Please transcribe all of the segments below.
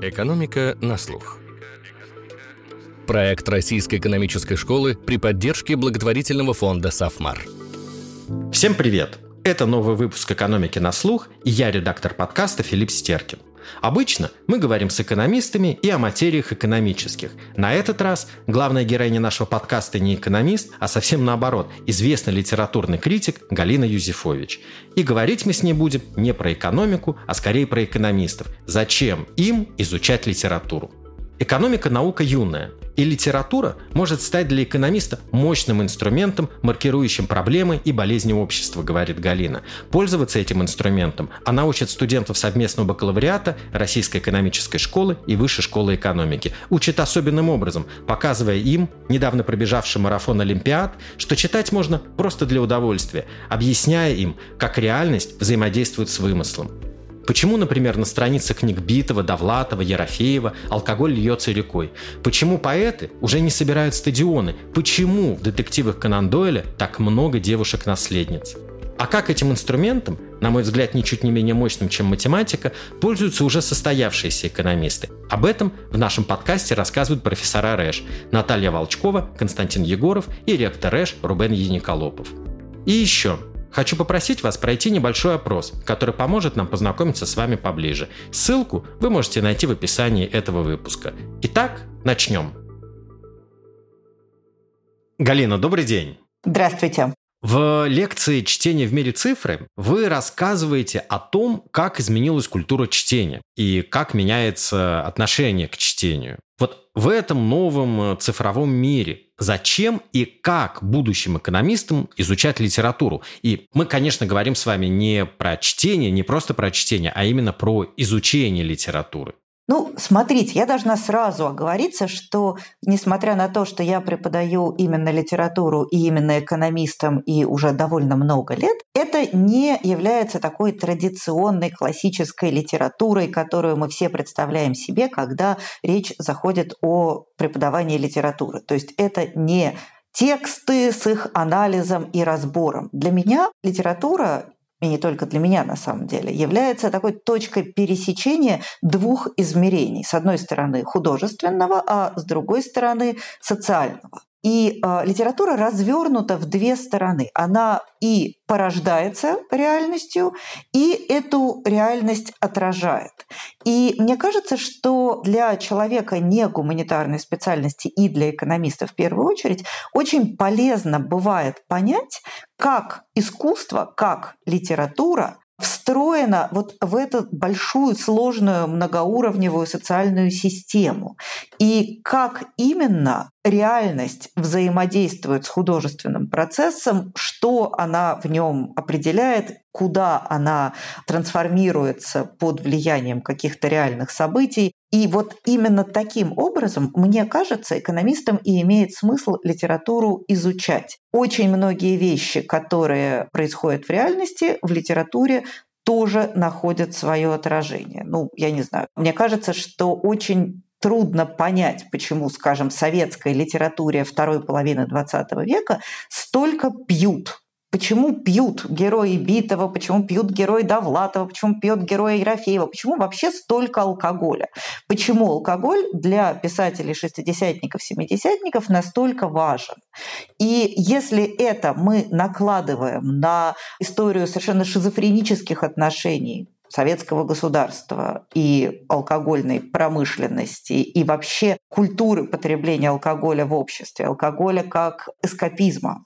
Экономика на слух. Проект Российской экономической школы при поддержке благотворительного фонда «Сафмар». Всем привет! Это новый выпуск «Экономики на слух» и я редактор подкаста Филипп Стеркин. Обычно мы говорим с экономистами и о материях экономических. На этот раз главная героиня нашего подкаста не экономист, а совсем наоборот, известный литературный критик Галина Юзефович. И говорить мы с ней будем не про экономику, а скорее про экономистов. Зачем им изучать литературу? Экономика – наука юная, и литература может стать для экономиста мощным инструментом, маркирующим проблемы и болезни общества, говорит Галина. Пользоваться этим инструментом она учит студентов совместного бакалавриата Российской экономической школы и Высшей школы экономики. Учит особенным образом, показывая им, недавно пробежавший марафон Олимпиад, что читать можно просто для удовольствия, объясняя им, как реальность взаимодействует с вымыслом. Почему, например, на страницах книг Битова, Довлатова, Ерофеева алкоголь льется рекой? Почему поэты уже не собирают стадионы? Почему в детективах Конан Дойля так много девушек-наследниц? А как этим инструментом, на мой взгляд, ничуть не менее мощным, чем математика, пользуются уже состоявшиеся экономисты? Об этом в нашем подкасте рассказывают профессора РЭШ Наталья Волчкова, Константин Егоров и ректор РЭШ Рубен Яниколопов. И еще, Хочу попросить вас пройти небольшой опрос, который поможет нам познакомиться с вами поближе. Ссылку вы можете найти в описании этого выпуска. Итак, начнем. Галина, добрый день. Здравствуйте. В лекции «Чтение в мире цифры» вы рассказываете о том, как изменилась культура чтения и как меняется отношение к чтению. Вот в этом новом э, цифровом мире зачем и как будущим экономистам изучать литературу? И мы, конечно, говорим с вами не про чтение, не просто про чтение, а именно про изучение литературы. Ну, смотрите, я должна сразу оговориться, что несмотря на то, что я преподаю именно литературу и именно экономистам и уже довольно много лет, это не является такой традиционной классической литературой, которую мы все представляем себе, когда речь заходит о преподавании литературы. То есть это не тексты с их анализом и разбором. Для меня литература и не только для меня на самом деле, является такой точкой пересечения двух измерений. С одной стороны художественного, а с другой стороны социального. И э, литература развернута в две стороны. Она и порождается реальностью, и эту реальность отражает. И мне кажется, что для человека не гуманитарной специальности и для экономиста в первую очередь очень полезно бывает понять, как искусство, как литература встроена вот в эту большую, сложную, многоуровневую социальную систему. И как именно реальность взаимодействует с художественным процессом, что она в нем определяет, куда она трансформируется под влиянием каких-то реальных событий. И вот именно таким образом, мне кажется, экономистам и имеет смысл литературу изучать. Очень многие вещи, которые происходят в реальности, в литературе тоже находят свое отражение. Ну, я не знаю. Мне кажется, что очень трудно понять, почему, скажем, советской литературе второй половины XX века столько пьют Почему пьют герои Битова, почему пьют герои Довлатова, почему пьет герои Ерофеева, почему вообще столько алкоголя? Почему алкоголь для писателей шестидесятников, семидесятников настолько важен? И если это мы накладываем на историю совершенно шизофренических отношений советского государства и алкогольной промышленности и вообще культуры потребления алкоголя в обществе, алкоголя как эскапизма,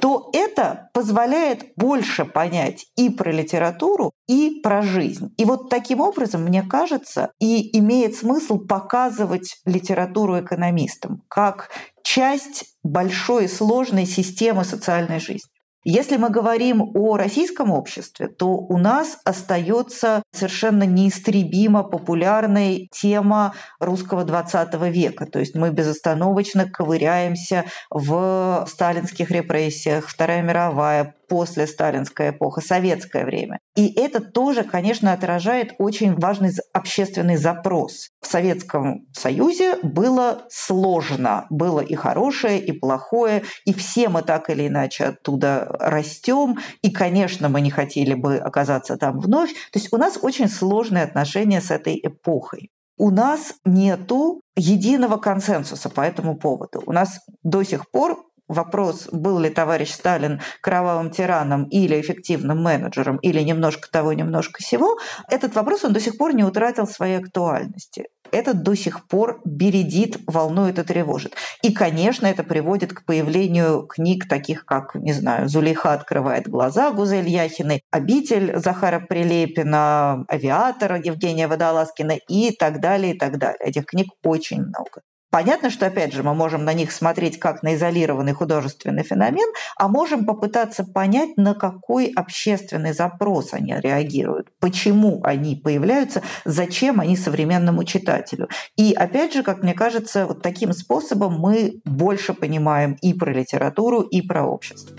то это позволяет больше понять и про литературу, и про жизнь. И вот таким образом, мне кажется, и имеет смысл показывать литературу экономистам как часть большой сложной системы социальной жизни. Если мы говорим о российском обществе, то у нас остается совершенно неистребимо популярной тема русского 20 века. То есть мы безостановочно ковыряемся в сталинских репрессиях, Вторая мировая, после сталинская эпоха, советское время. И это тоже, конечно, отражает очень важный общественный запрос. В Советском Союзе было сложно. Было и хорошее, и плохое, и все мы так или иначе оттуда растем. И, конечно, мы не хотели бы оказаться там вновь. То есть у нас очень сложные отношения с этой эпохой. у нас нету единого консенсуса по этому поводу. У нас до сих пор вопрос, был ли товарищ Сталин кровавым тираном или эффективным менеджером, или немножко того, немножко всего, этот вопрос он до сих пор не утратил своей актуальности. Это до сих пор бередит, волнует и тревожит. И, конечно, это приводит к появлению книг таких, как, не знаю, «Зулейха открывает глаза» Гузель Яхиной, «Обитель» Захара Прилепина, «Авиатор» Евгения Водолазкина и так далее, и так далее. Этих книг очень много. Понятно, что, опять же, мы можем на них смотреть как на изолированный художественный феномен, а можем попытаться понять, на какой общественный запрос они реагируют, почему они появляются, зачем они современному читателю. И, опять же, как мне кажется, вот таким способом мы больше понимаем и про литературу, и про общество.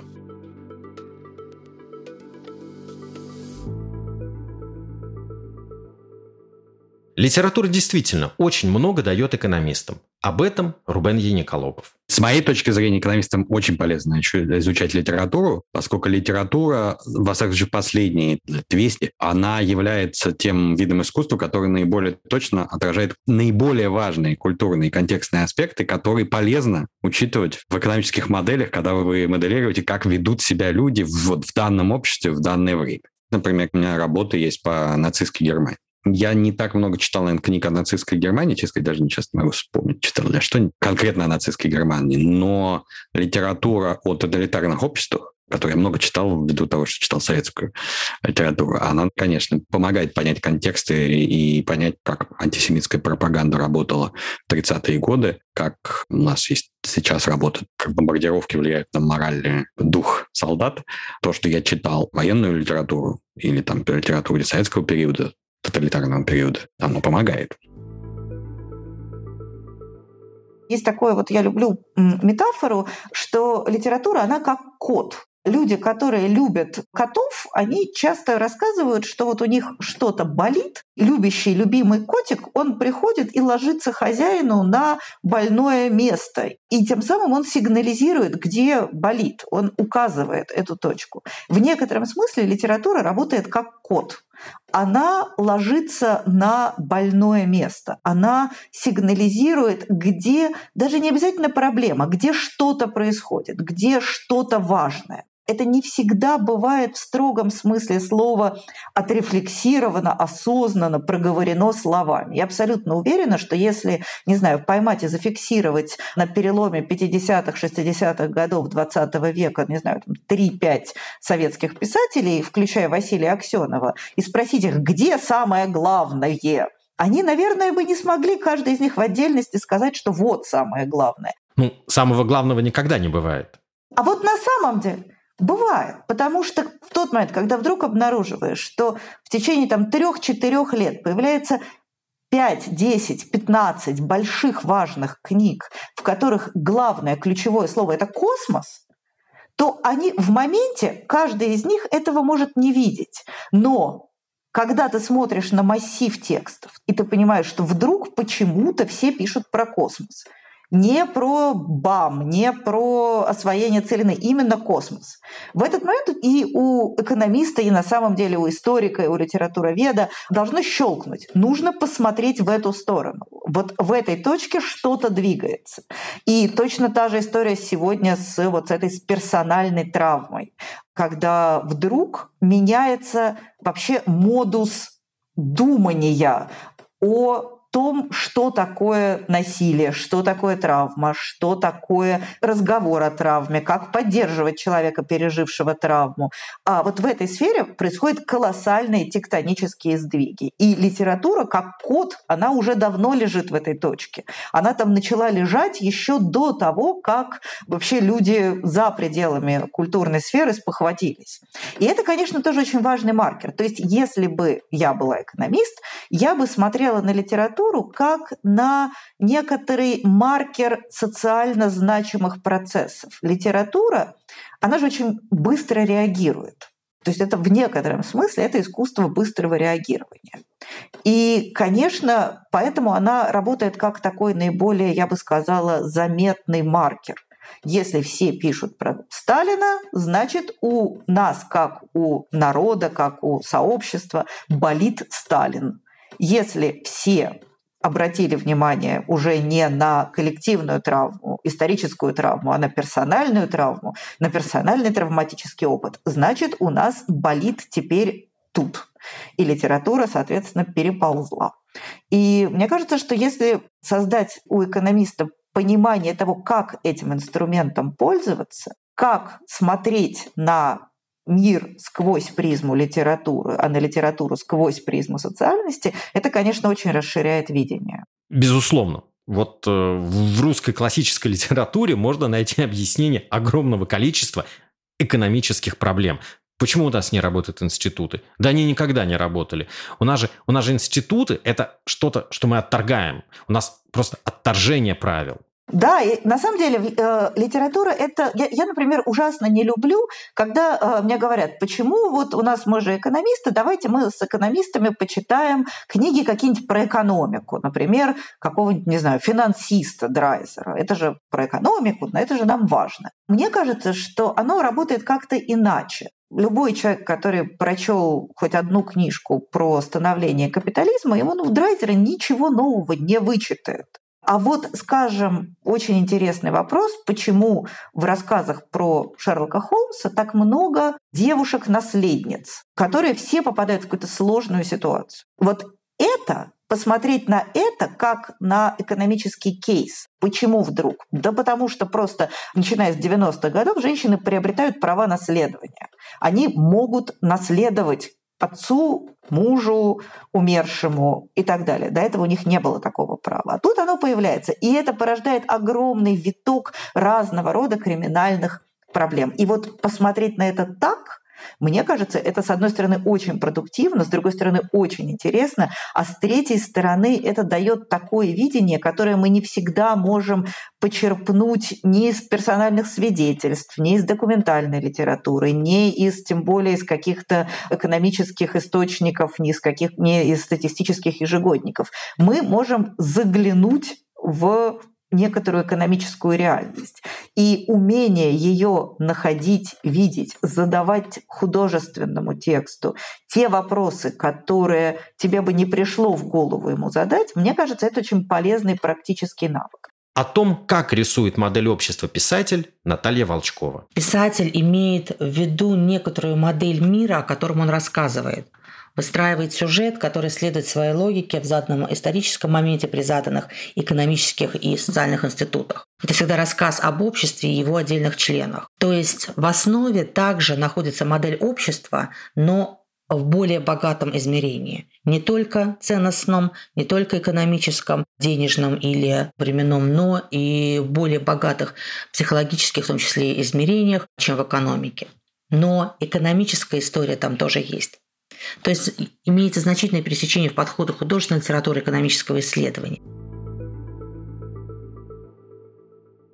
Литература действительно очень много дает экономистам. Об этом Рубен Яниколопов. С моей точки зрения, экономистам очень полезно изучать литературу, поскольку литература, во всяком случае, последние 200, она является тем видом искусства, который наиболее точно отражает наиболее важные культурные и контекстные аспекты, которые полезно учитывать в экономических моделях, когда вы моделируете, как ведут себя люди вот в данном обществе в данное время. Например, у меня работа есть по нацистской Германии. Я не так много читал, наверное, книг о нацистской Германии, честно даже не часто могу вспомнить, читал я что конкретно о нацистской Германии, но литература о тоталитарных обществах, которую я много читал ввиду того, что читал советскую литературу, она, конечно, помогает понять контексты и понять, как антисемитская пропаганда работала в 30-е годы, как у нас есть сейчас работает, как бомбардировки влияют на моральный дух солдат. То, что я читал военную литературу или там литературу советского периода, тоталитарного периода. Оно помогает. Есть такое, вот я люблю метафору, что литература, она как кот люди, которые любят котов, они часто рассказывают, что вот у них что-то болит. Любящий, любимый котик, он приходит и ложится хозяину на больное место. И тем самым он сигнализирует, где болит. Он указывает эту точку. В некотором смысле литература работает как кот. Она ложится на больное место. Она сигнализирует, где даже не обязательно проблема, где что-то происходит, где что-то важное это не всегда бывает в строгом смысле слова отрефлексировано, осознанно, проговорено словами. Я абсолютно уверена, что если, не знаю, поймать и зафиксировать на переломе 50-х, 60-х годов 20 века, не знаю, 3-5 советских писателей, включая Василия Аксенова, и спросить их, где самое главное, они, наверное, бы не смогли каждый из них в отдельности сказать, что вот самое главное. Ну, самого главного никогда не бывает. А вот на самом деле Бывает, потому что в тот момент, когда вдруг обнаруживаешь, что в течение там трех-четырех лет появляется 5, 10, 15 больших важных книг, в которых главное ключевое слово это космос, то они в моменте, каждый из них этого может не видеть. Но когда ты смотришь на массив текстов, и ты понимаешь, что вдруг почему-то все пишут про космос – не про БАМ, не про освоение целины, именно космос. В этот момент и у экономиста, и на самом деле у историка, и у литературоведа должно щелкнуть. Нужно посмотреть в эту сторону. Вот в этой точке что-то двигается. И точно та же история сегодня с вот с этой с персональной травмой, когда вдруг меняется вообще модус думания о том, что такое насилие, что такое травма, что такое разговор о травме, как поддерживать человека, пережившего травму. А вот в этой сфере происходят колоссальные тектонические сдвиги. И литература, как код, она уже давно лежит в этой точке. Она там начала лежать еще до того, как вообще люди за пределами культурной сферы спохватились. И это, конечно, тоже очень важный маркер. То есть если бы я была экономист, я бы смотрела на литературу литературу как на некоторый маркер социально значимых процессов. Литература, она же очень быстро реагирует. То есть это в некотором смысле это искусство быстрого реагирования. И, конечно, поэтому она работает как такой наиболее, я бы сказала, заметный маркер. Если все пишут про Сталина, значит у нас, как у народа, как у сообщества, болит Сталин. Если все обратили внимание уже не на коллективную травму, историческую травму, а на персональную травму, на персональный травматический опыт, значит, у нас болит теперь тут. И литература, соответственно, переползла. И мне кажется, что если создать у экономиста понимание того, как этим инструментом пользоваться, как смотреть на мир сквозь призму литературы, а на литературу сквозь призму социальности, это, конечно, очень расширяет видение. Безусловно. Вот э, в русской классической литературе можно найти объяснение огромного количества экономических проблем. Почему у нас не работают институты? Да они никогда не работали. У нас же, у нас же институты – это что-то, что мы отторгаем. У нас просто отторжение правил. Да, и на самом деле э, литература это я, я, например, ужасно не люблю, когда э, мне говорят, почему вот у нас мы же экономисты, давайте мы с экономистами почитаем книги какие-нибудь про экономику, например, какого-нибудь не знаю финансиста Драйзера. Это же про экономику, но это же нам важно. Мне кажется, что оно работает как-то иначе. Любой человек, который прочел хоть одну книжку про становление капитализма, ему ну, в Драйзера ничего нового не вычитает. А вот, скажем, очень интересный вопрос, почему в рассказах про Шерлока Холмса так много девушек-наследниц, которые все попадают в какую-то сложную ситуацию. Вот это посмотреть на это как на экономический кейс. Почему вдруг? Да потому что просто, начиная с 90-х годов, женщины приобретают права наследования. Они могут наследовать отцу, мужу, умершему и так далее. До этого у них не было такого права. А тут оно появляется. И это порождает огромный виток разного рода криминальных проблем. И вот посмотреть на это так – мне кажется, это, с одной стороны, очень продуктивно, с другой стороны, очень интересно, а с третьей стороны, это дает такое видение, которое мы не всегда можем почерпнуть ни из персональных свидетельств, ни из документальной литературы, ни из, тем более, из каких-то экономических источников, ни из, каких, ни из статистических ежегодников. Мы можем заглянуть в некоторую экономическую реальность. И умение ее находить, видеть, задавать художественному тексту те вопросы, которые тебе бы не пришло в голову ему задать, мне кажется, это очень полезный практический навык. О том, как рисует модель общества писатель Наталья Волчкова. Писатель имеет в виду некоторую модель мира, о котором он рассказывает выстраивает сюжет, который следует своей логике в заданном историческом моменте при заданных экономических и социальных институтах. Это всегда рассказ об обществе и его отдельных членах. То есть в основе также находится модель общества, но в более богатом измерении. Не только ценностном, не только экономическом, денежном или временном, но и в более богатых психологических, в том числе, измерениях, чем в экономике. Но экономическая история там тоже есть. То есть имеется значительное пересечение в подходах художественной литературы экономического исследования.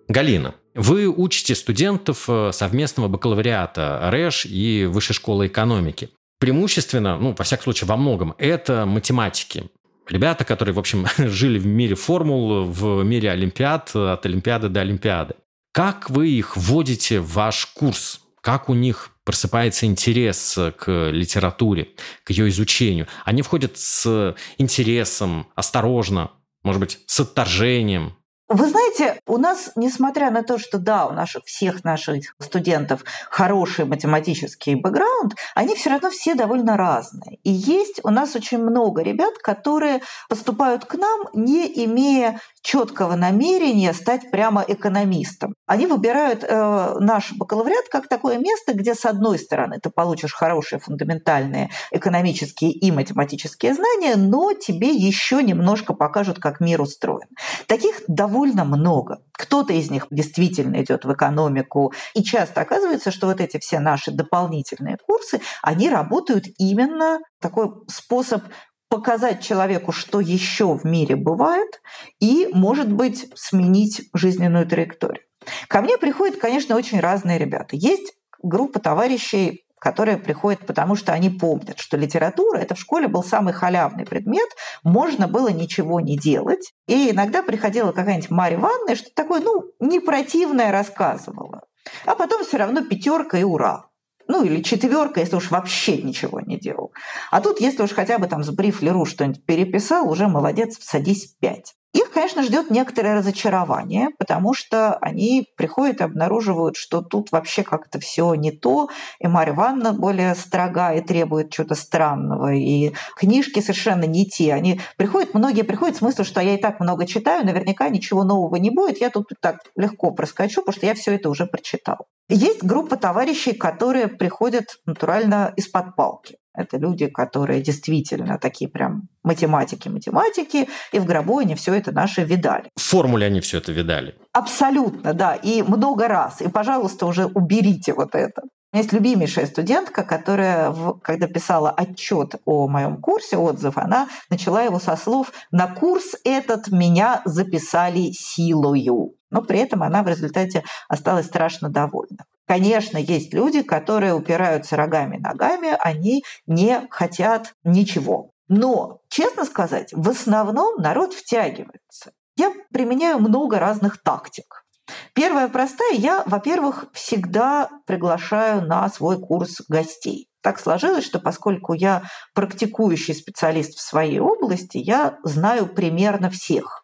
Галина, вы учите студентов э, совместного бакалавриата РЭШ и Высшей школы экономики. Преимущественно, ну, во всяком случае, во многом, это математики. Ребята, которые, в общем, жили в мире формул, в мире олимпиад, от олимпиады до олимпиады. Как вы их вводите в ваш курс? Как у них просыпается интерес к литературе, к ее изучению. Они входят с интересом, осторожно, может быть, с отторжением, вы знаете, у нас, несмотря на то, что да, у наших всех наших студентов хороший математический бэкграунд, они все равно все довольно разные. И есть у нас очень много ребят, которые поступают к нам, не имея четкого намерения стать прямо экономистом. Они выбирают э, наш бакалавриат как такое место, где, с одной стороны, ты получишь хорошие фундаментальные экономические и математические знания, но тебе еще немножко покажут, как мир устроен. Таких довольно много. Кто-то из них действительно идет в экономику. И часто оказывается, что вот эти все наши дополнительные курсы, они работают именно такой способ показать человеку, что еще в мире бывает, и, может быть, сменить жизненную траекторию. Ко мне приходят, конечно, очень разные ребята. Есть группа товарищей, которые приходят, потому что они помнят, что литература это в школе был самый халявный предмет, можно было ничего не делать. И иногда приходила какая-нибудь Марья Ивановна, что такое, ну, не противное рассказывала. А потом все равно пятерка и ура. ну или четверка, если уж вообще ничего не делал. А тут, если уж хотя бы там с брифлеру что-нибудь переписал, уже молодец, садись пять. Их, конечно, ждет некоторое разочарование, потому что они приходят и обнаруживают, что тут вообще как-то все не то, и Марья Ивановна более строга и требует чего-то странного, и книжки совершенно не те. Они приходят, многие приходят с смыслом, что я и так много читаю, наверняка ничего нового не будет, я тут так легко проскочу, потому что я все это уже прочитал. Есть группа товарищей, которые приходят натурально из-под палки. Это люди, которые действительно такие прям математики-математики, и в гробу они все это наши видали. В формуле они все это видали. Абсолютно, да, и много раз. И, пожалуйста, уже уберите вот это. У меня есть любимейшая студентка, которая, когда писала отчет о моем курсе, отзыв, она начала его со слов «На курс этот меня записали силою». Но при этом она в результате осталась страшно довольна. Конечно, есть люди, которые упираются рогами ногами, они не хотят ничего. Но, честно сказать, в основном народ втягивается. Я применяю много разных тактик. Первая простая. Я, во-первых, всегда приглашаю на свой курс гостей. Так сложилось, что поскольку я практикующий специалист в своей области, я знаю примерно всех.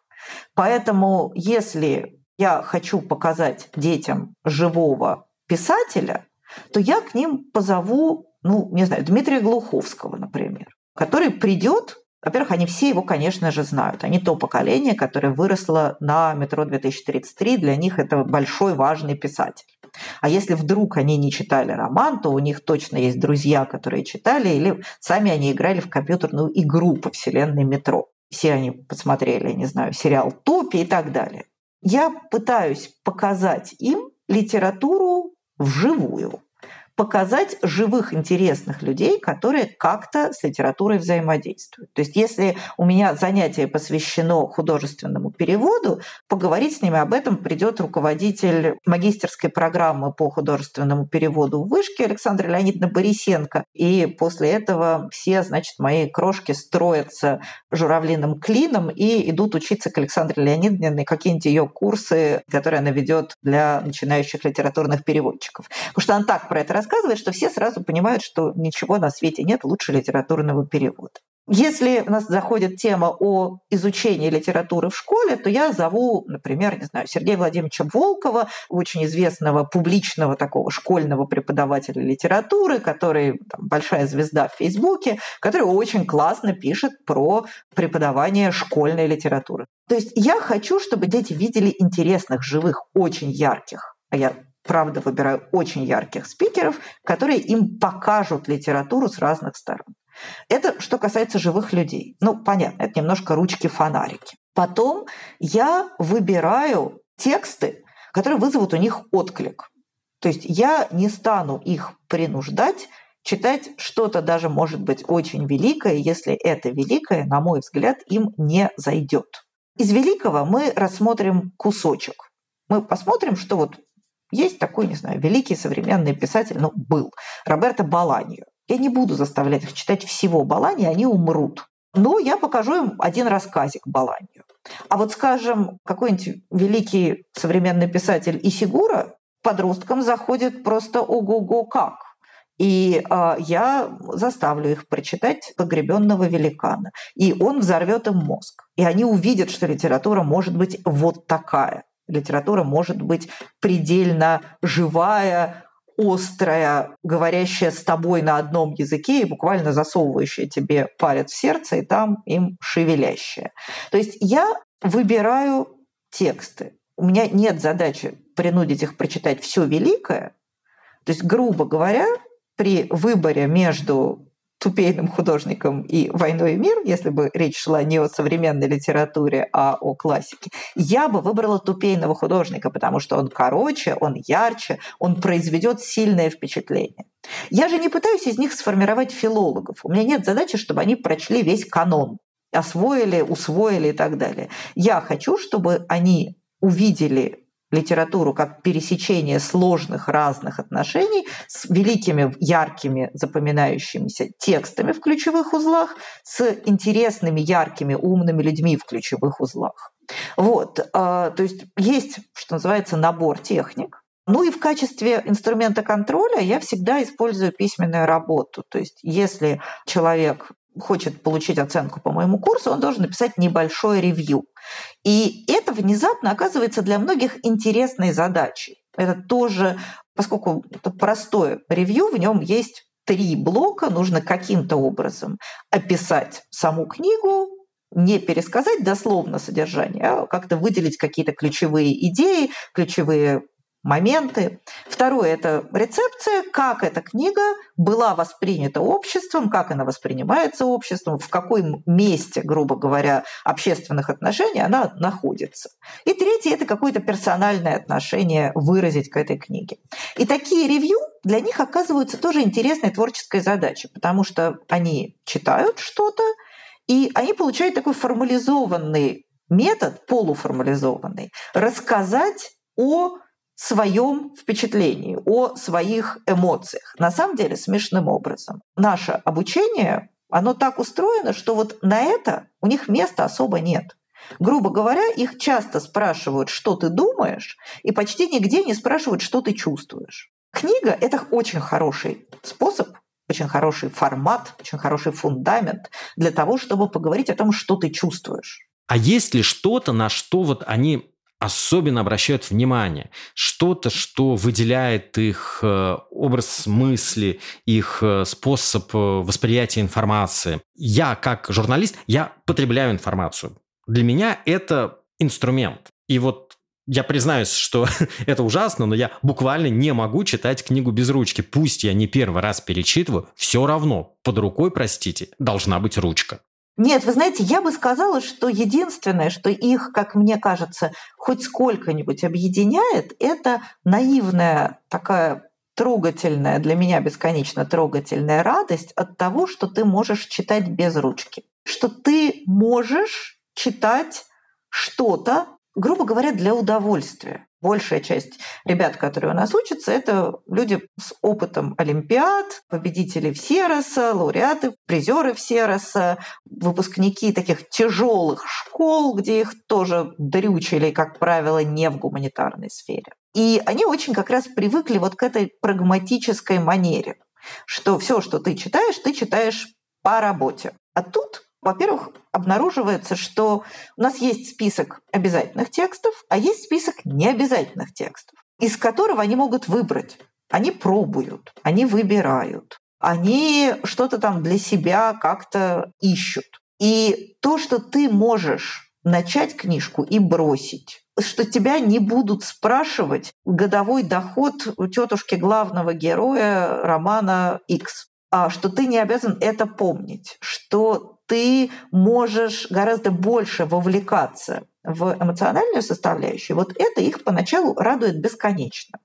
Поэтому если я хочу показать детям живого писателя, то я к ним позову, ну, не знаю, Дмитрия Глуховского, например, который придет во-первых, они все его, конечно же, знают. Они то поколение, которое выросло на метро 2033. Для них это большой, важный писатель. А если вдруг они не читали роман, то у них точно есть друзья, которые читали, или сами они играли в компьютерную игру по вселенной метро. Все они посмотрели, не знаю, сериал «Топи» и так далее. Я пытаюсь показать им литературу вживую показать живых, интересных людей, которые как-то с литературой взаимодействуют. То есть если у меня занятие посвящено художественному переводу, поговорить с ними об этом придет руководитель магистерской программы по художественному переводу в Вышке Александра Леонидовна Борисенко. И после этого все, значит, мои крошки строятся журавлиным клином и идут учиться к Александре Леонидовне на какие-нибудь ее курсы, которые она ведет для начинающих литературных переводчиков. Потому что она так про это рассказывает, рассказывает, что все сразу понимают, что ничего на свете нет лучше литературного перевода. Если у нас заходит тема о изучении литературы в школе, то я зову, например, не знаю, Сергея Владимировича Волкова, очень известного публичного такого школьного преподавателя литературы, который там, большая звезда в Фейсбуке, который очень классно пишет про преподавание школьной литературы. То есть я хочу, чтобы дети видели интересных, живых, очень ярких, а я правда, выбираю очень ярких спикеров, которые им покажут литературу с разных сторон. Это что касается живых людей. Ну, понятно, это немножко ручки-фонарики. Потом я выбираю тексты, которые вызовут у них отклик. То есть я не стану их принуждать читать что-то даже, может быть, очень великое, если это великое, на мой взгляд, им не зайдет. Из великого мы рассмотрим кусочек. Мы посмотрим, что вот есть такой, не знаю, великий современный писатель, ну, был, Роберто Баланьо. Я не буду заставлять их читать всего Баланьо, они умрут. Но я покажу им один рассказик Баланьо. А вот, скажем, какой-нибудь великий современный писатель Исигура подросткам заходит просто ого-го как. И э, я заставлю их прочитать «Погребенного великана». И он взорвет им мозг. И они увидят, что литература может быть вот такая литература может быть предельно живая, острая, говорящая с тобой на одном языке и буквально засовывающая тебе палец в сердце и там им шевелящая. То есть я выбираю тексты. У меня нет задачи принудить их прочитать все великое. То есть, грубо говоря, при выборе между тупейным художником и «Войной и мир», если бы речь шла не о современной литературе, а о классике, я бы выбрала тупейного художника, потому что он короче, он ярче, он произведет сильное впечатление. Я же не пытаюсь из них сформировать филологов. У меня нет задачи, чтобы они прочли весь канон, освоили, усвоили и так далее. Я хочу, чтобы они увидели литературу как пересечение сложных разных отношений с великими, яркими, запоминающимися текстами в ключевых узлах, с интересными, яркими, умными людьми в ключевых узлах. Вот, а, то есть есть, что называется, набор техник, Ну и в качестве инструмента контроля я всегда использую письменную работу. То есть если человек хочет получить оценку по моему курсу, он должен написать небольшое ревью. И это внезапно оказывается для многих интересной задачей. Это тоже, поскольку это простое ревью, в нем есть три блока, нужно каким-то образом описать саму книгу, не пересказать дословно содержание, а как-то выделить какие-то ключевые идеи, ключевые моменты. Второе – это рецепция, как эта книга была воспринята обществом, как она воспринимается обществом, в каком месте, грубо говоря, общественных отношений она находится. И третье – это какое-то персональное отношение выразить к этой книге. И такие ревью для них оказываются тоже интересной творческой задачей, потому что они читают что-то, и они получают такой формализованный метод, полуформализованный, рассказать о своем впечатлении, о своих эмоциях. На самом деле смешным образом. Наше обучение, оно так устроено, что вот на это у них места особо нет. Грубо говоря, их часто спрашивают, что ты думаешь, и почти нигде не спрашивают, что ты чувствуешь. Книга — это очень хороший способ, очень хороший формат, очень хороший фундамент для того, чтобы поговорить о том, что ты чувствуешь. А есть ли что-то, на что вот они особенно обращают внимание. Что-то, что выделяет их э, образ мысли, их э, способ э, восприятия информации. Я, как журналист, я потребляю информацию. Для меня это инструмент. И вот я признаюсь, что это ужасно, но я буквально не могу читать книгу без ручки. Пусть я не первый раз перечитываю, все равно под рукой, простите, должна быть ручка. Нет, вы знаете, я бы сказала, что единственное, что их, как мне кажется, хоть сколько-нибудь объединяет, это наивная такая трогательная, для меня бесконечно трогательная радость от того, что ты можешь читать без ручки. Что ты можешь читать что-то, грубо говоря, для удовольствия. Большая часть ребят, которые у нас учатся, это люди с опытом олимпиад, победители Всероса, лауреаты, призеры Всероса, выпускники таких тяжелых школ, где их тоже дрючили, как правило, не в гуманитарной сфере. И они очень как раз привыкли вот к этой прагматической манере, что все, что ты читаешь, ты читаешь по работе. А тут во-первых, обнаруживается, что у нас есть список обязательных текстов, а есть список необязательных текстов, из которого они могут выбрать. Они пробуют, они выбирают, они что-то там для себя как-то ищут. И то, что ты можешь начать книжку и бросить, что тебя не будут спрашивать годовой доход у тетушки главного героя романа X, а что ты не обязан это помнить, что ты можешь гораздо больше вовлекаться в эмоциональную составляющую, вот это их поначалу радует бесконечно.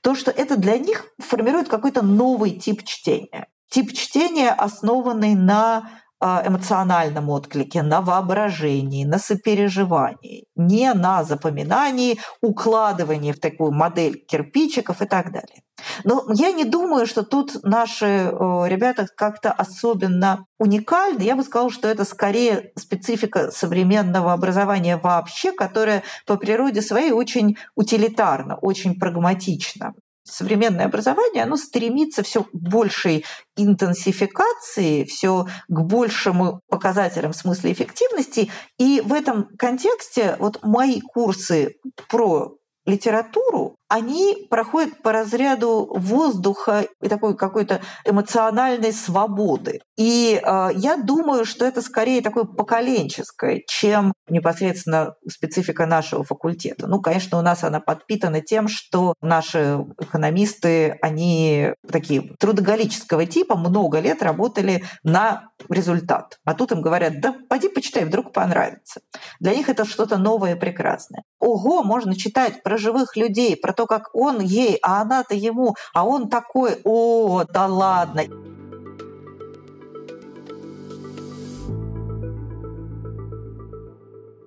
То, что это для них формирует какой-то новый тип чтения. Тип чтения, основанный на эмоциональном отклике, на воображении, на сопереживании, не на запоминании, укладывании в такую модель кирпичиков и так далее. Но я не думаю, что тут наши ребята как-то особенно уникальны. Я бы сказала, что это скорее специфика современного образования вообще, которая по природе своей очень утилитарна, очень прагматична современное образование, оно стремится все к большей интенсификации, все к большему показателям в смысле эффективности. И в этом контексте вот мои курсы про литературу, они проходят по разряду воздуха и такой какой-то эмоциональной свободы. И э, я думаю, что это скорее такое поколенческое, чем непосредственно специфика нашего факультета. Ну, конечно, у нас она подпитана тем, что наши экономисты, они такие трудоголического типа, много лет работали на результат. А тут им говорят, да пойди почитай, вдруг понравится. Для них это что-то новое и прекрасное. Ого, можно читать про живых людей, про то, как он ей, а она-то ему, а он такой, о, да ладно.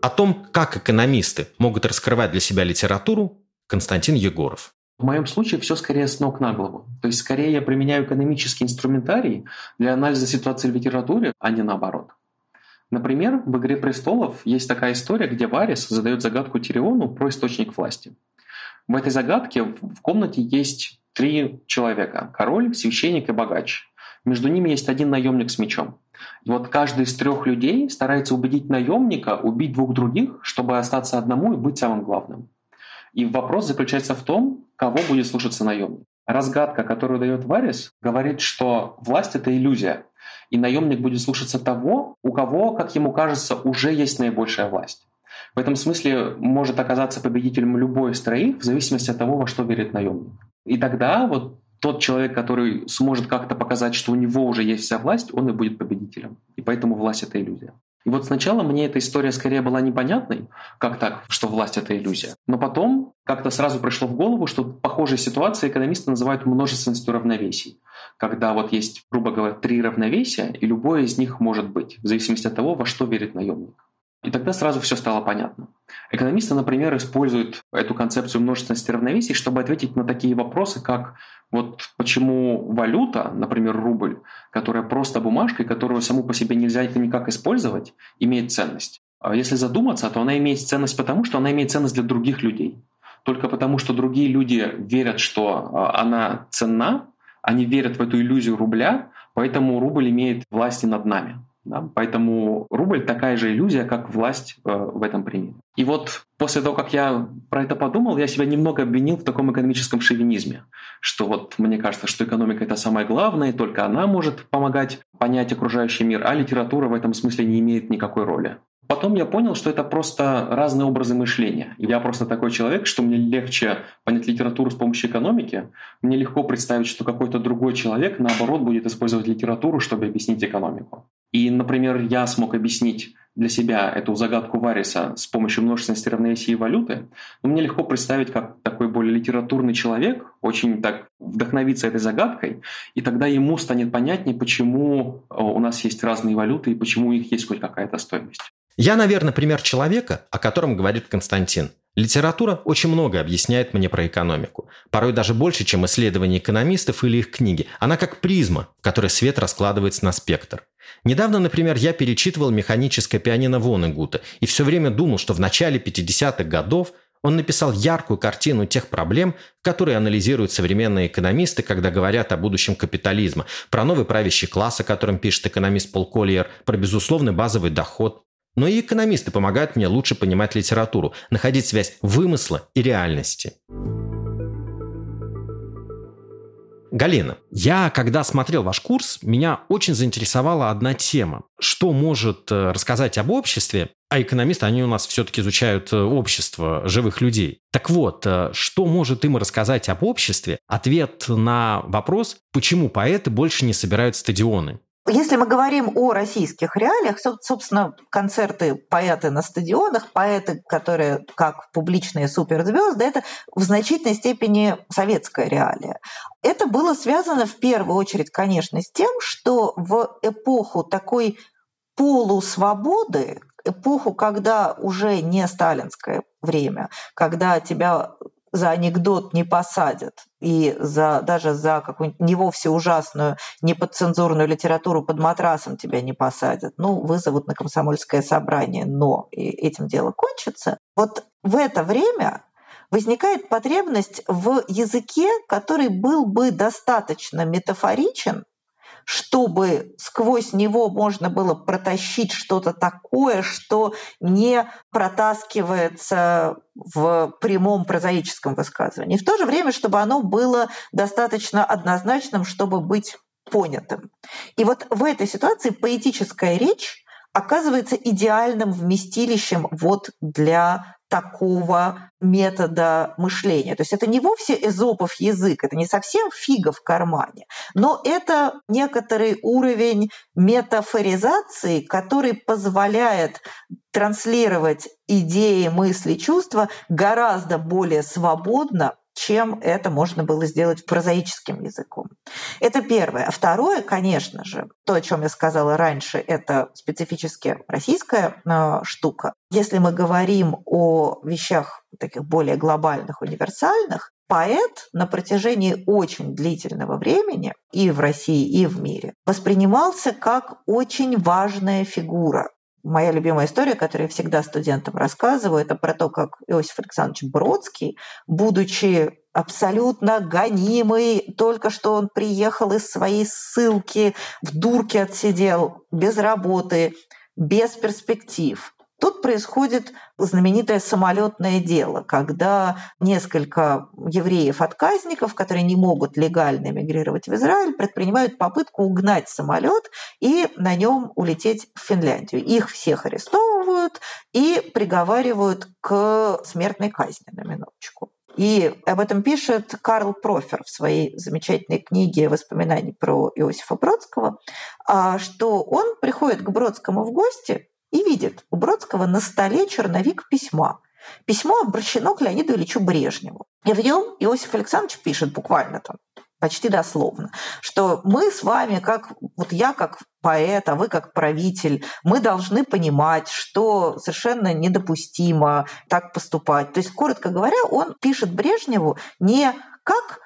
О том, как экономисты могут раскрывать для себя литературу, Константин Егоров. В моем случае все скорее с ног на голову. То есть скорее я применяю экономический инструментарий для анализа ситуации в литературе, а не наоборот. Например, в «Игре престолов» есть такая история, где Варис задает загадку Тириону про источник власти. В этой загадке в комнате есть три человека. Король, священник и богач. Между ними есть один наемник с мечом. И вот каждый из трех людей старается убедить наемника убить двух других, чтобы остаться одному и быть самым главным. И вопрос заключается в том, кого будет слушаться наемник. Разгадка, которую дает Варис, говорит, что власть — это иллюзия, и наемник будет слушаться того, у кого, как ему кажется, уже есть наибольшая власть. В этом смысле может оказаться победителем любой из троих в зависимости от того, во что верит наемник. И тогда вот тот человек, который сможет как-то показать, что у него уже есть вся власть, он и будет победителем. И поэтому власть — это иллюзия. И вот сначала мне эта история скорее была непонятной, как так, что власть — это иллюзия. Но потом как-то сразу пришло в голову, что похожие ситуации экономисты называют множественностью равновесий. Когда вот есть, грубо говоря, три равновесия, и любое из них может быть, в зависимости от того, во что верит наемник. И тогда сразу все стало понятно. Экономисты, например, используют эту концепцию множественности равновесий, чтобы ответить на такие вопросы, как вот почему валюта, например, рубль, которая просто бумажка, и которую саму по себе нельзя никак использовать, имеет ценность. А если задуматься, то она имеет ценность потому, что она имеет ценность для других людей. Только потому, что другие люди верят, что а, она ценна, они верят в эту иллюзию рубля, поэтому рубль имеет власть над нами. Да? Поэтому рубль такая же иллюзия, как власть э, в этом примере. И вот после того, как я про это подумал, я себя немного обвинил в таком экономическом шовинизме, что вот мне кажется, что экономика это самое главное, и только она может помогать понять окружающий мир, а литература в этом смысле не имеет никакой роли. Потом я понял, что это просто разные образы мышления. Я просто такой человек, что мне легче понять литературу с помощью экономики. Мне легко представить, что какой-то другой человек, наоборот, будет использовать литературу, чтобы объяснить экономику. И, например, я смог объяснить для себя эту загадку Вариса с помощью множественности равновесия и валюты, но мне легко представить, как такой более литературный человек очень так вдохновится этой загадкой, и тогда ему станет понятнее, почему э, у нас есть разные валюты и почему у них есть хоть какая-то стоимость. Я, наверное, пример человека, о котором говорит Константин. Литература очень много объясняет мне про экономику. Порой даже больше, чем исследования экономистов или их книги. Она как призма, в которой свет раскладывается на спектр. Недавно, например, я перечитывал «Механическое пианино Вонегута» и все время думал, что в начале 50-х годов он написал яркую картину тех проблем, которые анализируют современные экономисты, когда говорят о будущем капитализма, про новый правящий класс, о котором пишет экономист Пол Коллиер, про безусловный базовый доход, но и экономисты помогают мне лучше понимать литературу, находить связь вымысла и реальности. Галина, я, когда смотрел ваш курс, меня очень заинтересовала одна тема. Что может э, рассказать об обществе, а экономисты, они у нас все-таки изучают э, общество живых людей. Так вот, э, что может им рассказать об обществе? Ответ на вопрос, почему поэты больше не собирают стадионы. Если мы говорим о российских реалиях, собственно, концерты поэты на стадионах, поэты, которые как публичные суперзвезды, это в значительной степени советская реалия. Это было связано в первую очередь, конечно, с тем, что в эпоху такой полусвободы, эпоху, когда уже не сталинское время, когда тебя за анекдот не посадят и за, даже за какую-нибудь не вовсе ужасную, неподцензурную литературу под матрасом тебя не посадят. Ну, вызовут на комсомольское собрание, но и этим дело кончится. Вот в это время возникает потребность в языке, который был бы достаточно метафоричен, чтобы сквозь него можно было протащить что-то такое, что не протаскивается в прямом прозаическом высказывании. В то же время, чтобы оно было достаточно однозначным, чтобы быть понятым. И вот в этой ситуации поэтическая речь оказывается идеальным вместилищем вот для такого метода мышления. То есть это не вовсе эзопов язык, это не совсем фига в кармане, но это некоторый уровень метафоризации, который позволяет транслировать идеи, мысли, чувства гораздо более свободно, чем это можно было сделать прозаическим языком. Это первое. А второе, конечно же, то, о чем я сказала раньше, это специфически российская э, штука. Если мы говорим о вещах таких более глобальных, универсальных, поэт на протяжении очень длительного времени и в России, и в мире воспринимался как очень важная фигура Моя любимая история, которую я всегда студентам рассказываю, это про то, как Иосиф Александрович Бродский, будучи абсолютно гонимый, только что он приехал из своей ссылки, в дурке отсидел, без работы, без перспектив. Тут происходит знаменитое самолетное дело, когда несколько евреев-отказников, которые не могут легально эмигрировать в Израиль, предпринимают попытку угнать самолет и на нем улететь в Финляндию. Их всех арестовывают и приговаривают к смертной казни на минуточку. И об этом пишет Карл Профер в своей замечательной книге «Воспоминаний про Иосифа Бродского», а, что он приходит к Бродскому в гости и видит у Бродского на столе черновик письма. Письмо обращено к Леониду Ильичу Брежневу. И в нем Иосиф Александрович пишет буквально там почти дословно, что мы с вами, как вот я как поэт, а вы как правитель, мы должны понимать, что совершенно недопустимо так поступать. То есть, коротко говоря, он пишет Брежневу не как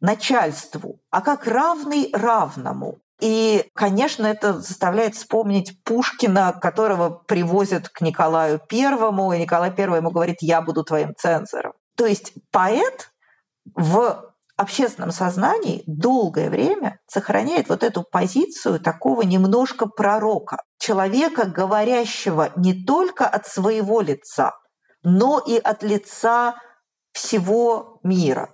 начальству, а как равный равному. И, конечно, это заставляет вспомнить Пушкина, которого привозят к Николаю Первому, и Николай Первый ему говорит, я буду твоим цензором. То есть поэт в общественном сознании долгое время сохраняет вот эту позицию такого немножко пророка, человека, говорящего не только от своего лица, но и от лица всего мира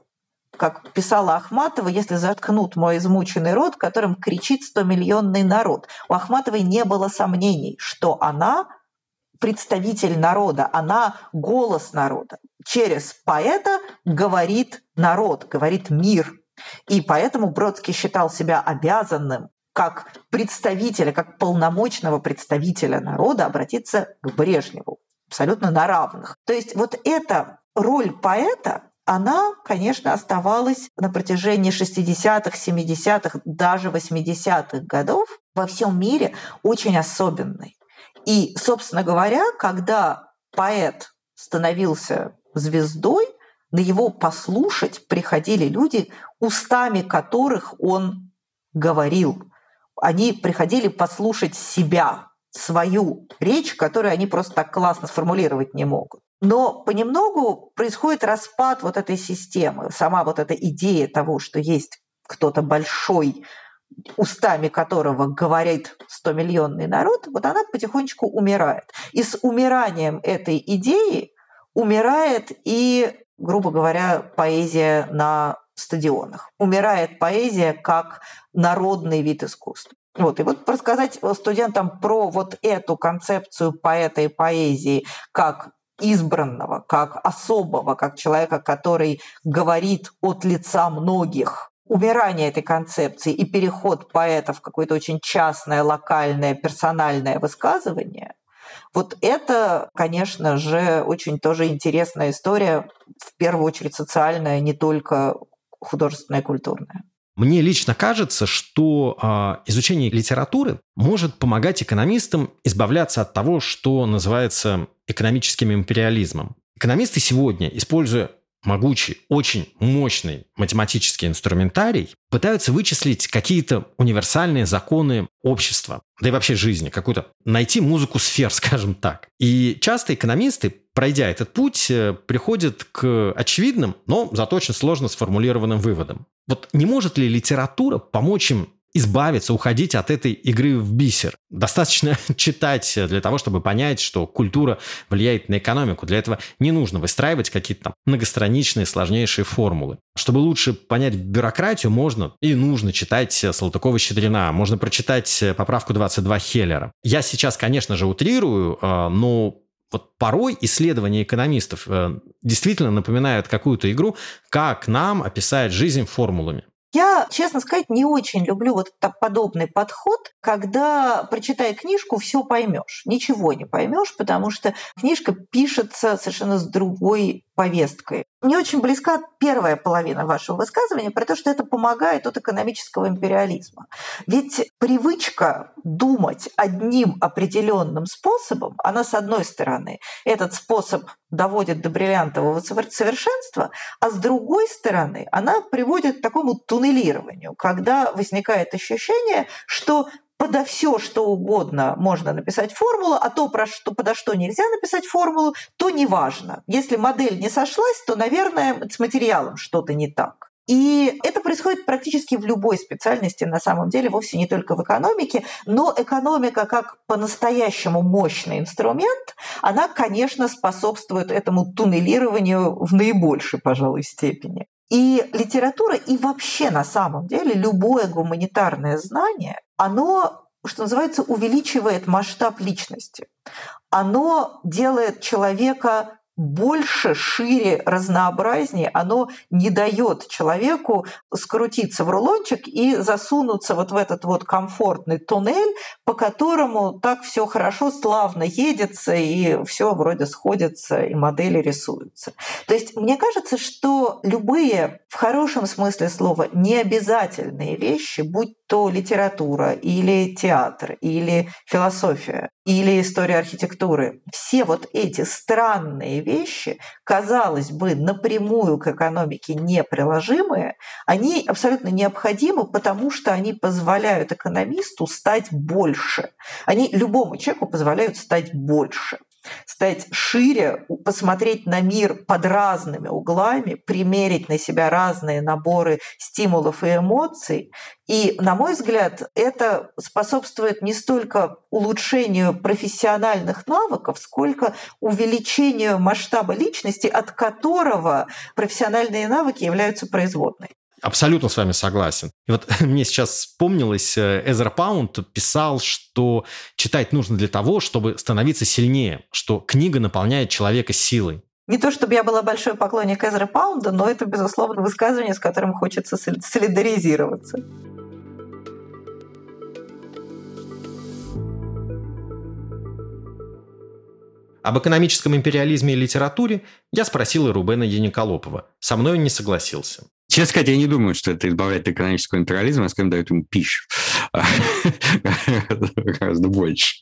как писала Ахматова, если заткнут мой измученный рот, которым кричит стомиллионный народ. У Ахматовой не было сомнений, что она представитель народа, она голос народа. Через поэта говорит народ, говорит мир. И поэтому Бродский считал себя обязанным как представителя, как полномочного представителя народа обратиться к Брежневу абсолютно на равных. То есть вот эта роль поэта она, конечно, оставалась на протяжении 60-х, 70-х, даже 80-х годов во всем мире очень особенной. И, собственно говоря, когда поэт становился звездой, на его послушать приходили люди, устами которых он говорил. Они приходили послушать себя, свою речь, которую они просто так классно сформулировать не могут. Но понемногу происходит распад вот этой системы. Сама вот эта идея того, что есть кто-то большой, устами которого говорит 100-миллионный народ, вот она потихонечку умирает. И с умиранием этой идеи умирает и, грубо говоря, поэзия на стадионах. Умирает поэзия как народный вид искусства. Вот. И вот рассказать студентам про вот эту концепцию поэта и поэзии как избранного, как особого, как человека, который говорит от лица многих. Умирание этой концепции и переход поэта в какое-то очень частное, локальное, персональное высказывание, вот это, конечно же, очень тоже интересная история, в первую очередь социальная, не только художественная и культурная. Мне лично кажется, что э, изучение литературы может помогать экономистам избавляться от того, что называется экономическим империализмом. Экономисты сегодня, используя могучий, очень мощный математический инструментарий, пытаются вычислить какие-то универсальные законы общества, да и вообще жизни, какую-то найти музыку сфер, скажем так. И часто экономисты, пройдя этот путь, э, приходят к очевидным, но зато очень сложно сформулированным выводам. Вот не может ли литература помочь им избавиться, уходить от этой игры в бисер. Достаточно читать для того, чтобы понять, что культура влияет на экономику. Для этого не нужно выстраивать какие-то там многостраничные, сложнейшие формулы. Чтобы лучше понять бюрократию, можно и нужно читать Салтыкова-Щедрина, можно прочитать поправку 22 Хеллера. Я сейчас, конечно же, утрирую, э, но вот порой исследования экономистов э, действительно напоминают какую-то игру, как нам описать жизнь формулами. Я, честно сказать, не очень люблю вот подобный подход, когда, прочитая книжку, все поймешь. Ничего не поймешь, потому что книжка пишется совершенно с другой повесткой. Мне очень близка первая половина вашего высказывания про то, что это помогает от экономического империализма. Ведь привычка думать одним определенным способом, она с одной стороны, этот способ доводит до бриллиантового совершенства, а с другой стороны, она приводит к такому туннелированию, когда возникает ощущение, что подо все, что угодно можно написать формулу, а то, про что, подо что нельзя написать формулу, то неважно. Если модель не сошлась, то, наверное, с материалом что-то не так. И это происходит практически в любой специальности, на самом деле, вовсе не только в экономике, но экономика как по-настоящему мощный инструмент, она, конечно, способствует этому туннелированию в наибольшей, пожалуй, степени. И литература, и вообще на самом деле любое гуманитарное знание, оно что называется, увеличивает масштаб личности. Оно делает человека больше, шире, разнообразнее, оно не дает человеку скрутиться в рулончик и засунуться вот в этот вот комфортный туннель, по которому так все хорошо, славно едется, и все вроде сходится, и модели рисуются. То есть мне кажется, что любые в хорошем смысле слова необязательные вещи, будь то литература или театр, или философия, или история архитектуры. Все вот эти странные вещи, казалось бы, напрямую к экономике неприложимые, они абсолютно необходимы, потому что они позволяют экономисту стать больше. Они любому человеку позволяют стать больше стать шире, посмотреть на мир под разными углами, примерить на себя разные наборы стимулов и эмоций. И, на мой взгляд, это способствует не столько улучшению профессиональных навыков, сколько увеличению масштаба личности, от которого профессиональные навыки являются производной. Абсолютно с вами согласен. И вот мне сейчас вспомнилось, э, Эзра Паунд писал, что читать нужно для того, чтобы становиться сильнее, что книга наполняет человека силой. Не то чтобы я была большой поклонник Эзра Паунда, но это, безусловно, высказывание, с которым хочется солидаризироваться. Об экономическом империализме и литературе я спросил и Рубена Яниколопова. Со мной он не согласился. Честно сказать, я не думаю, что это избавляет от экономического империализма, а скорее дает ему пищу. Гораздо больше.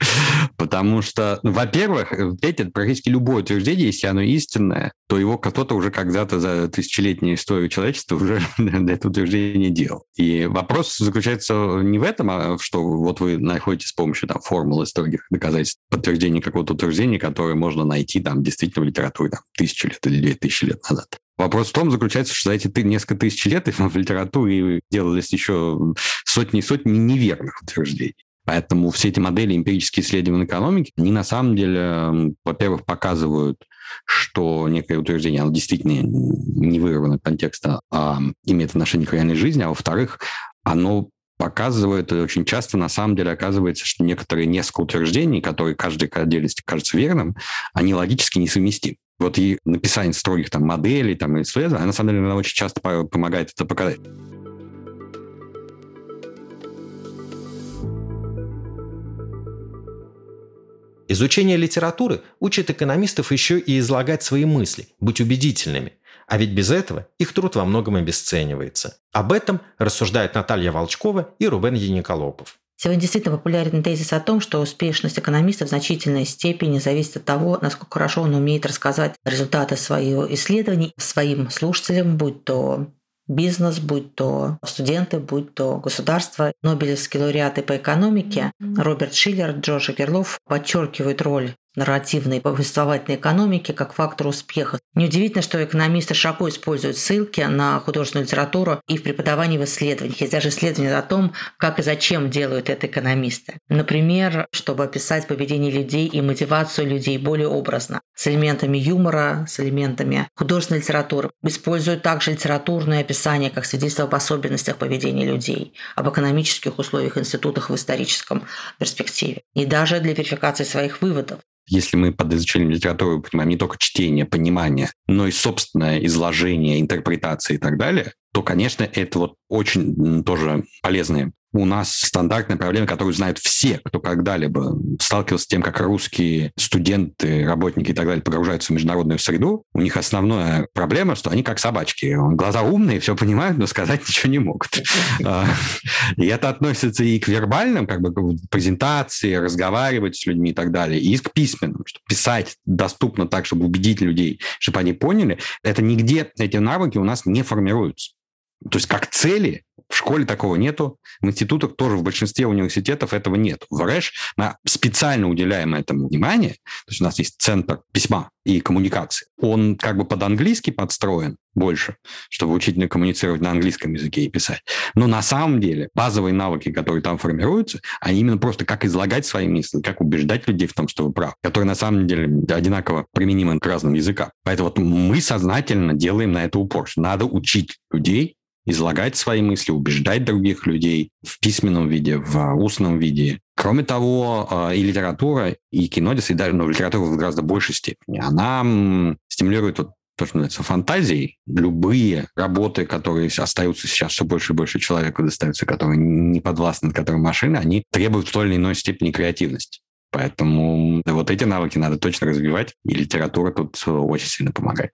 Потому что, ну, во-первых, эти практически любое утверждение, если оно истинное, то его кто-то уже когда-то за тысячелетнюю историю человечества уже это утверждение делал. И вопрос заключается не в этом, а что вот вы находите с помощью там, формулы строгих доказательств подтверждения какого-то утверждения, которое можно найти там действительно в литературе там, тысячу лет или две тысячи лет назад. Вопрос в том заключается, что за эти несколько тысяч лет в литературе делались еще сотни и сотни неверных утверждений. Поэтому все эти модели эмпирические исследования экономики, они на самом деле, во-первых, показывают, что некое утверждение, оно действительно не вырвано контекста, а имеет отношение к реальной жизни, а во-вторых, оно показывает, очень часто на самом деле оказывается, что некоторые несколько утверждений, которые каждой отдельности кажется верным, они логически несовместимы. Вот и написание строгих там моделей, там, исследований, она, на самом деле, она очень часто помогает это показать. Изучение литературы учит экономистов еще и излагать свои мысли, быть убедительными. А ведь без этого их труд во многом обесценивается. Об этом рассуждают Наталья Волчкова и Рубен Яниколопов. Сегодня действительно популярен тезис о том, что успешность экономиста в значительной степени зависит от того, насколько хорошо он умеет рассказать результаты своего исследований своим слушателям, будь то бизнес, будь то студенты, будь то государство. Нобелевские лауреаты по экономике Роберт Шиллер, Джордж Герлов подчеркивают роль нарративной повествовательной экономики как фактор успеха. Неудивительно, что экономисты широко используют ссылки на художественную литературу и в преподавании в исследованиях. Есть даже исследования о том, как и зачем делают это экономисты. Например, чтобы описать поведение людей и мотивацию людей более образно, с элементами юмора, с элементами художественной литературы. Используют также литературное описание как свидетельство об особенностях поведения людей, об экономических условиях институтах в историческом перспективе. И даже для верификации своих выводов. Если мы под изучением литературы понимаем не только чтение, понимание, но и собственное изложение, интерпретация и так далее, то, конечно, это вот очень тоже полезные у нас стандартная проблема, которую знают все, кто когда-либо сталкивался с тем, как русские студенты, работники и так далее погружаются в международную среду. У них основная проблема, что они как собачки. Глаза умные, все понимают, но сказать ничего не могут. А, и это относится и к вербальным, как бы, презентации, разговаривать с людьми и так далее, и к письменным, что писать доступно так, чтобы убедить людей, чтобы они поняли. Это нигде, эти навыки у нас не формируются. То есть как цели В школе такого нету, в институтах тоже в большинстве университетов этого нет. В РЭШ мы специально уделяем этому внимание, то есть у нас есть центр письма и коммуникации. Он как бы под английский подстроен больше, чтобы учить коммуницировать на английском языке и писать. Но на самом деле базовые навыки, которые там формируются, они именно просто как излагать свои мысли, как убеждать людей в том, что вы прав, которые на самом деле одинаково применимы к разным языкам. Поэтому вот мы сознательно делаем на это упор, что надо учить людей излагать свои мысли, убеждать других людей в письменном виде, в устном виде. Кроме того, а, и литература, и кино, и даже но литература в гораздо большей степени, она стимулирует вот то, что называется фантазией. Любые работы, которые остаются сейчас все больше и больше человеку достаются, которые не подвластны, которым машины, они требуют в той или иной степени креативности. Поэтому вот эти навыки надо точно развивать, и литература тут очень сильно помогает.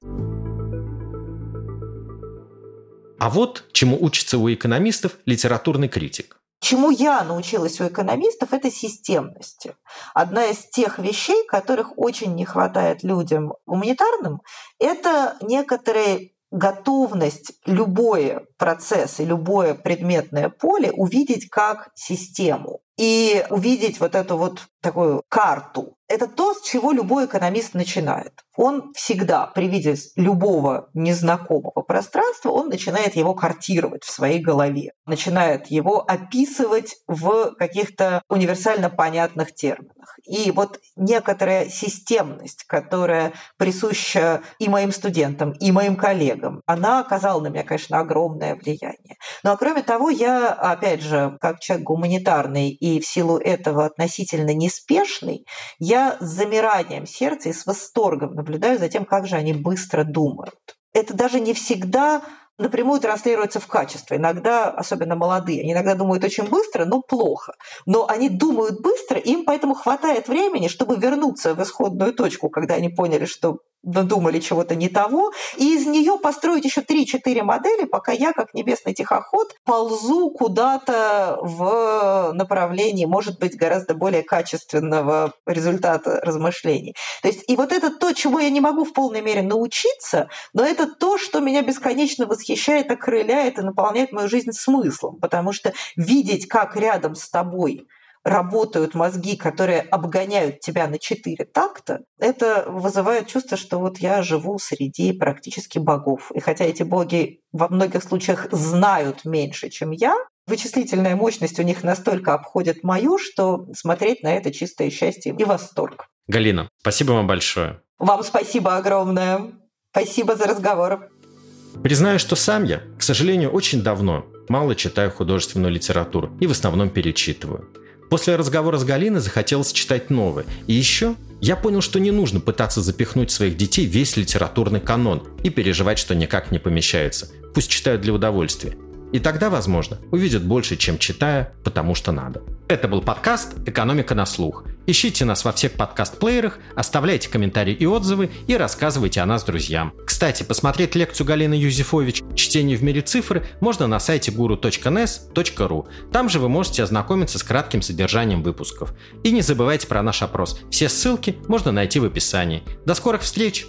А вот чему учится у экономистов литературный критик. Чему я научилась у экономистов, это системности. Одна из тех вещей, которых очень не хватает людям гуманитарным, это некоторые готовность любой процесс и любое предметное поле увидеть как систему и увидеть вот эту вот такую карту. Это то, с чего любой экономист начинает. Он всегда при виде любого незнакомого пространства, он начинает его картировать в своей голове, начинает его описывать в каких-то универсально понятных терминах. И вот некоторая системность, которая присуща и моим студентам, и моим коллегам, она оказала на меня, конечно, огромное влияние. Ну а кроме того, я, опять же, как человек гуманитарный и в силу этого относительно неспешный, я с замиранием сердца и с восторгом наблюдаю за тем, как же они быстро думают. Это даже не всегда напрямую транслируется в качестве. Иногда, особенно молодые, они иногда думают очень быстро, но плохо. Но они думают быстро, им поэтому хватает времени, чтобы вернуться в исходную точку, когда они поняли, что надумали чего-то не того, и из нее построить еще 3-4 модели, пока я, как небесный тихоход, ползу куда-то в направлении, может быть, гораздо более качественного результата размышлений. То есть, и вот это то, чего я не могу в полной мере научиться, но это то, что меня бесконечно восхищает, окрыляет и наполняет мою жизнь смыслом, потому что видеть, как рядом с тобой работают мозги, которые обгоняют тебя на четыре такта, это вызывает чувство, что вот я живу среди практически богов. И хотя эти боги во многих случаях знают меньше, чем я, вычислительная мощность у них настолько обходит мою, что смотреть на это чистое счастье и восторг. Галина, спасибо вам большое. Вам спасибо огромное. Спасибо за разговор. Признаю, что сам я, к сожалению, очень давно мало читаю художественную литературу и в основном перечитываю. После разговора с Галиной захотелось читать новое. И еще я понял, что не нужно пытаться запихнуть в своих детей весь литературный канон и переживать, что никак не помещается. Пусть читают для удовольствия. И тогда, возможно, увидят больше, чем читая, потому что надо. Это был подкаст «Экономика на слух». Ищите нас во всех подкаст-плеерах, оставляйте комментарии и отзывы и рассказывайте о нас друзьям. Кстати, посмотреть лекцию Галины Юзефович «Чтение в мире цифры» можно на сайте guru.nes.ru. Там же вы можете ознакомиться с кратким содержанием выпусков. И не забывайте про наш опрос. Все ссылки можно найти в описании. До скорых встреч!